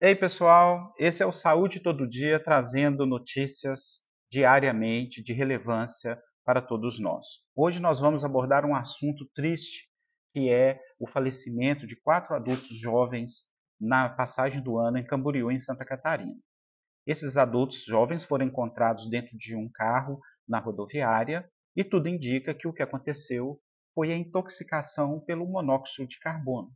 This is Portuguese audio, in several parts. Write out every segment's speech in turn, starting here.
Ei, pessoal, esse é o Saúde Todo Dia trazendo notícias diariamente de relevância para todos nós. Hoje nós vamos abordar um assunto triste, que é o falecimento de quatro adultos jovens na passagem do ano em Camboriú, em Santa Catarina. Esses adultos jovens foram encontrados dentro de um carro na rodoviária e tudo indica que o que aconteceu foi a intoxicação pelo monóxido de carbono.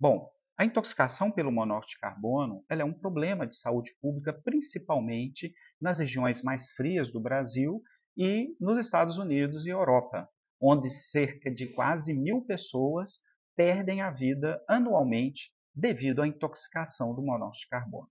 Bom, a intoxicação pelo monóxido de carbono é um problema de saúde pública, principalmente nas regiões mais frias do Brasil e nos Estados Unidos e Europa, onde cerca de quase mil pessoas perdem a vida anualmente devido à intoxicação do monóxido de carbono.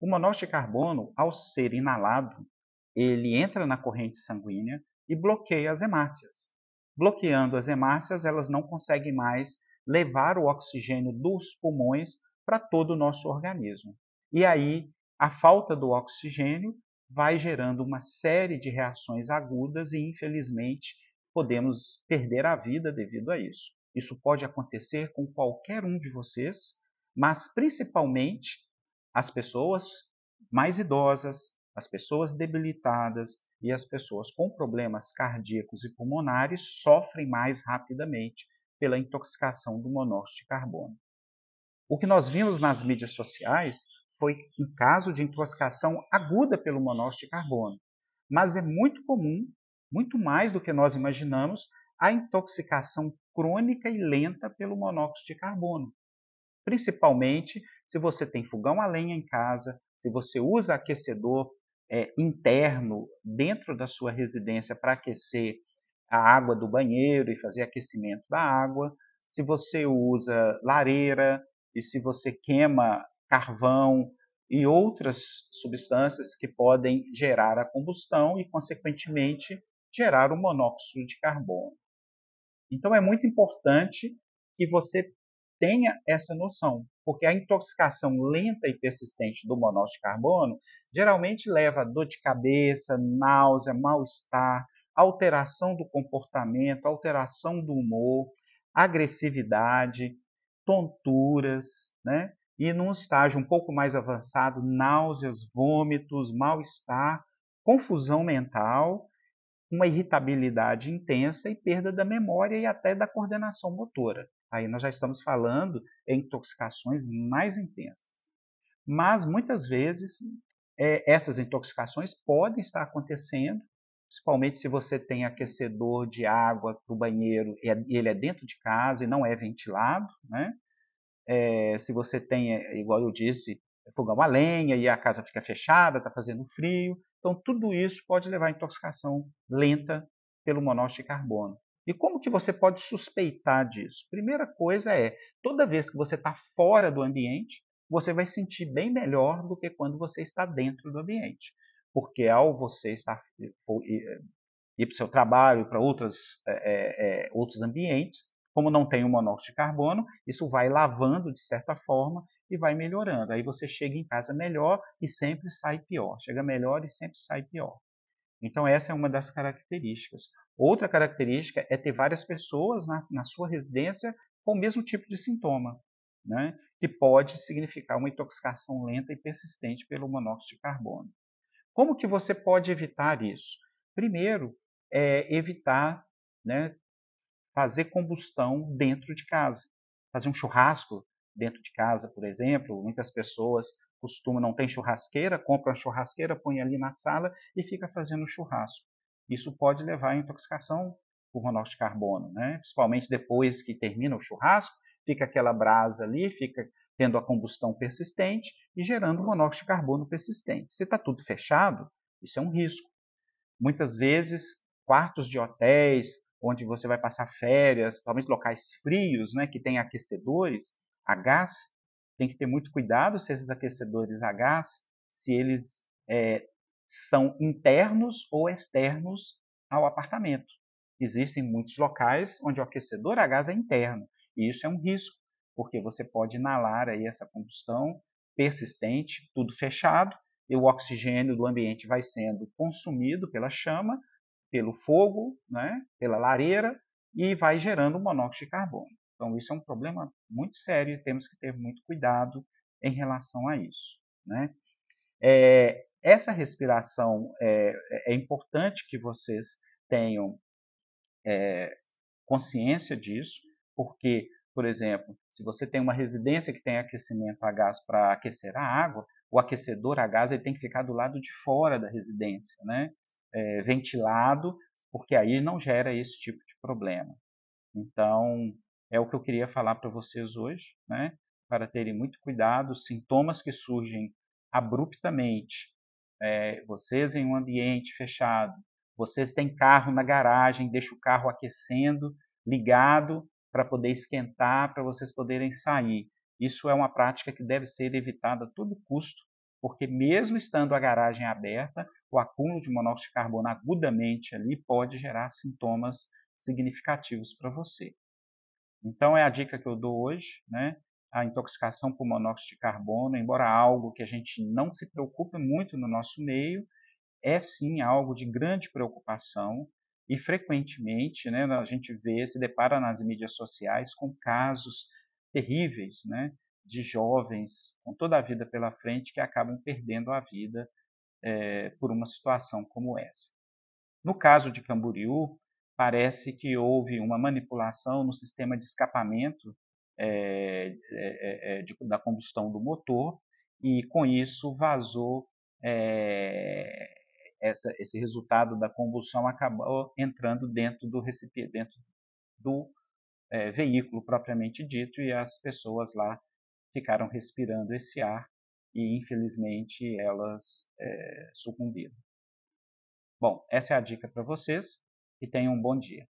O monóxido de carbono, ao ser inalado, ele entra na corrente sanguínea e bloqueia as hemácias. Bloqueando as hemácias, elas não conseguem mais levar o oxigênio dos pulmões para todo o nosso organismo. E aí, a falta do oxigênio vai gerando uma série de reações agudas e, infelizmente, podemos perder a vida devido a isso. Isso pode acontecer com qualquer um de vocês, mas principalmente as pessoas mais idosas, as pessoas debilitadas e as pessoas com problemas cardíacos e pulmonares sofrem mais rapidamente pela intoxicação do monóxido de carbono. O que nós vimos nas mídias sociais foi um caso de intoxicação aguda pelo monóxido de carbono, mas é muito comum, muito mais do que nós imaginamos, a intoxicação crônica e lenta pelo monóxido de carbono. Principalmente se você tem fogão a lenha em casa, se você usa aquecedor é, interno dentro da sua residência para aquecer a água do banheiro e fazer aquecimento da água, se você usa lareira e se você queima carvão e outras substâncias que podem gerar a combustão e, consequentemente, gerar o monóxido de carbono. Então, é muito importante que você tenha essa noção, porque a intoxicação lenta e persistente do monóxido de carbono geralmente leva a dor de cabeça, náusea, mal-estar, alteração do comportamento, alteração do humor, agressividade, tonturas, né? E num estágio um pouco mais avançado, náuseas, vômitos, mal-estar, confusão mental, uma irritabilidade intensa e perda da memória e até da coordenação motora. Aí nós já estamos falando em intoxicações mais intensas. Mas muitas vezes é, essas intoxicações podem estar acontecendo, principalmente se você tem aquecedor de água para o banheiro e é, ele é dentro de casa e não é ventilado, né? É, se você tem, é, igual eu disse, fogão a lenha e a casa fica fechada, está fazendo frio. Então, tudo isso pode levar à intoxicação lenta pelo monóxido de carbono. E como que você pode suspeitar disso? Primeira coisa é, toda vez que você está fora do ambiente, você vai sentir bem melhor do que quando você está dentro do ambiente. Porque ao você estar ir para o seu trabalho, para outros, é, é, outros ambientes, como não tem o monóxido de carbono, isso vai lavando de certa forma e vai melhorando. Aí você chega em casa melhor e sempre sai pior. Chega melhor e sempre sai pior. Então, essa é uma das características. Outra característica é ter várias pessoas na, na sua residência com o mesmo tipo de sintoma, né? que pode significar uma intoxicação lenta e persistente pelo monóxido de carbono. Como que você pode evitar isso? Primeiro, é evitar né, fazer combustão dentro de casa. Fazer um churrasco dentro de casa, por exemplo. Muitas pessoas costuma não tem churrasqueira, compra uma churrasqueira, põe ali na sala e fica fazendo churrasco. Isso pode levar à intoxicação por monóxido de carbono, né? principalmente depois que termina o churrasco, fica aquela brasa ali, fica tendo a combustão persistente e gerando monóxido de carbono persistente. Se está tudo fechado, isso é um risco. Muitas vezes, quartos de hotéis, onde você vai passar férias, principalmente locais frios, né, que tem aquecedores a gás, tem que ter muito cuidado se esses aquecedores a gás, se eles é, são internos ou externos ao apartamento. Existem muitos locais onde o aquecedor a gás é interno, e isso é um risco, porque você pode inalar aí essa combustão persistente, tudo fechado, e o oxigênio do ambiente vai sendo consumido pela chama, pelo fogo, né, pela lareira, e vai gerando monóxido de carbono. Então, isso é um problema muito sério e temos que ter muito cuidado em relação a isso. Né? É, essa respiração é, é, importante que vocês tenham é, consciência disso, porque, por exemplo, se você tem uma residência que tem aquecimento a gás para aquecer a água, o aquecedor a gás ele tem que ficar do lado de fora da residência, né? É, ventilado, porque aí não gera esse tipo de problema. Então, é o que eu queria falar para vocês hoje, né? para terem muito cuidado, sintomas que surgem abruptamente, é, vocês em um ambiente fechado, vocês têm carro na garagem, deixa o carro aquecendo, ligado para poder esquentar, para vocês poderem sair. Isso é uma prática que deve ser evitada a todo custo, porque mesmo estando a garagem aberta, o acúmulo de monóxido de carbono agudamente ali pode gerar sintomas significativos para você. Então é a dica que eu dou hoje, né? A intoxicação por monóxido de carbono, embora algo que a gente não se preocupe muito no nosso meio, é sim algo de grande preocupação e frequentemente, né, a gente vê, se depara nas mídias sociais com casos terríveis, né, de jovens com toda a vida pela frente que acabam perdendo a vida é, por uma situação como essa. No caso de Camboriú, parece que houve uma manipulação no sistema de escapamento é, é, de, da combustão do motor e com isso vazou essa, esse resultado da combustão acabou entrando dentro do recipiente, dentro do veículo propriamente dito e as pessoas lá ficaram respirando esse ar e, infelizmente, elas é, sucumbiram. Bom, essa é a dica para vocês e tenham um bom dia.